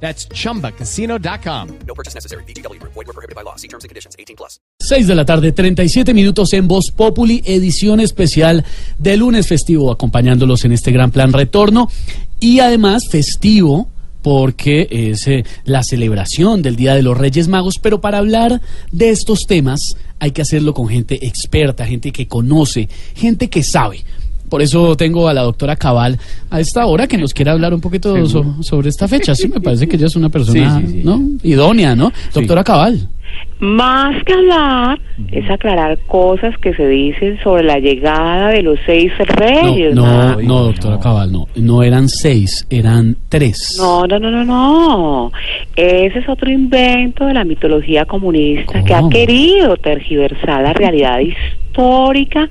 That's chumbacasino.com. No purchase necessary. BGW. Void were prohibited by law. See terms and conditions. 18 plus. 6 de la tarde, 37 minutos en Voz Populi, edición especial de lunes festivo, acompañándolos en este gran plan retorno y además festivo porque es eh, la celebración del Día de los Reyes Magos, pero para hablar de estos temas hay que hacerlo con gente experta, gente que conoce, gente que sabe. Por eso tengo a la doctora Cabal a esta hora que nos quiere hablar un poquito so- sobre esta fecha. Sí, me parece que ella es una persona Sí, sí, sí. ¿no? idónea, ¿no? Doctora Cabal. Más que hablar, es aclarar cosas que se dicen sobre la llegada de los seis reyes. no, no, doctora Cabal, no. No eran seis, eran tres. No, no, no, no, no. Ese es otro invento de la mitología comunista que ha querido tergiversar la realidad histórica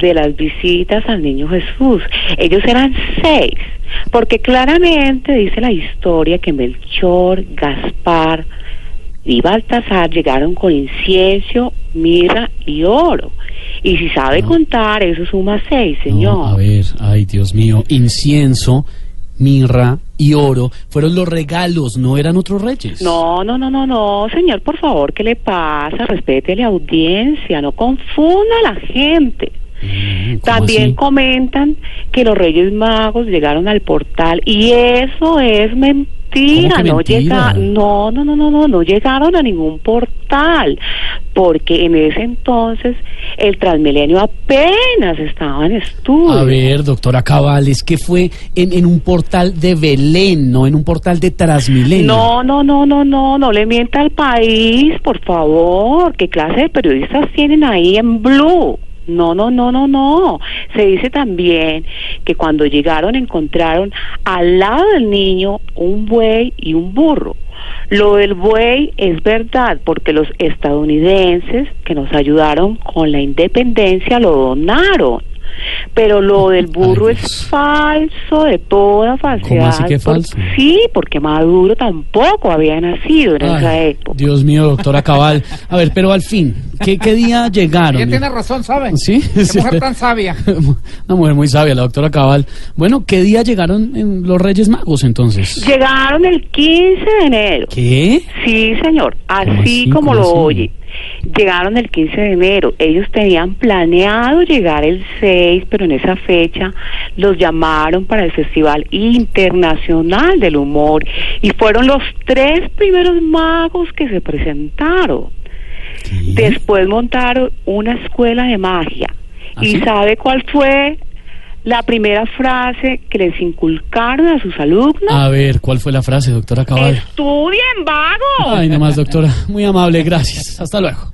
de las visitas al niño Jesús. Ellos eran seis, porque claramente dice la historia que Melchor, Gaspar y Baltasar llegaron con incienso, mirra y oro. Y si sabe No. contar, eso suma seis, No, señor. a ver, ay, Dios mío. Incienso, mirra y oro fueron los regalos, no eran otros reyes. No, no, no, no, no, señor, por favor, ¿qué le pasa? Respete a la audiencia, no confunda a la gente. Mm, ¿cómo También así? comentan que los Reyes Magos llegaron al portal y eso es mentira. ¿Cómo que no mentira? llega, no, no, no, no, no, no llegaron a ningún portal, porque en ese entonces el Transmilenio apenas estaba en estudio. A ver, doctora Cabal, es que fue en, en un portal de Belén, no en un portal de Transmilenio. No, no, no, no, no, no le mienta al país, por favor. ¿Qué clase de periodistas tienen ahí en Blue? No, no, no, no, no. Se dice también que cuando llegaron encontraron al lado del niño un buey y un burro. Lo del buey es verdad porque los estadounidenses que nos ayudaron con la independencia lo donaron. Pero lo del burro Ay, es falso de toda falsedad. ¿Cómo así que por- falso? Sí, porque Maduro tampoco había nacido en esa Ay, época. Dios mío, doctora Cabal. A ver, pero al fin, ¿qué, qué día llegaron? Ella tiene razón, ¿saben? ¿Sí? Qué Sí. mujer tan sabia. Una mujer muy sabia, la doctora Cabal. Bueno, ¿qué día llegaron en los Reyes Magos entonces? Llegaron el 15 de enero. ¿Qué? Sí, señor, así como ¿Cómo lo así? oye. Llegaron el 15 de enero. Ellos tenían planeado llegar el 6, pero en esa fecha los llamaron para el Festival Internacional del Humor y fueron los tres primeros magos que se presentaron. Después montaron una escuela de magia. ¿Ah, ¿Y sí? sabe cuál fue la primera frase que les inculcaron a sus alumnos? A ver, ¿cuál fue la frase, doctora Cabal? ¡Estudien, vagos! Ay, nomás, doctora. Muy amable, gracias. Hasta luego.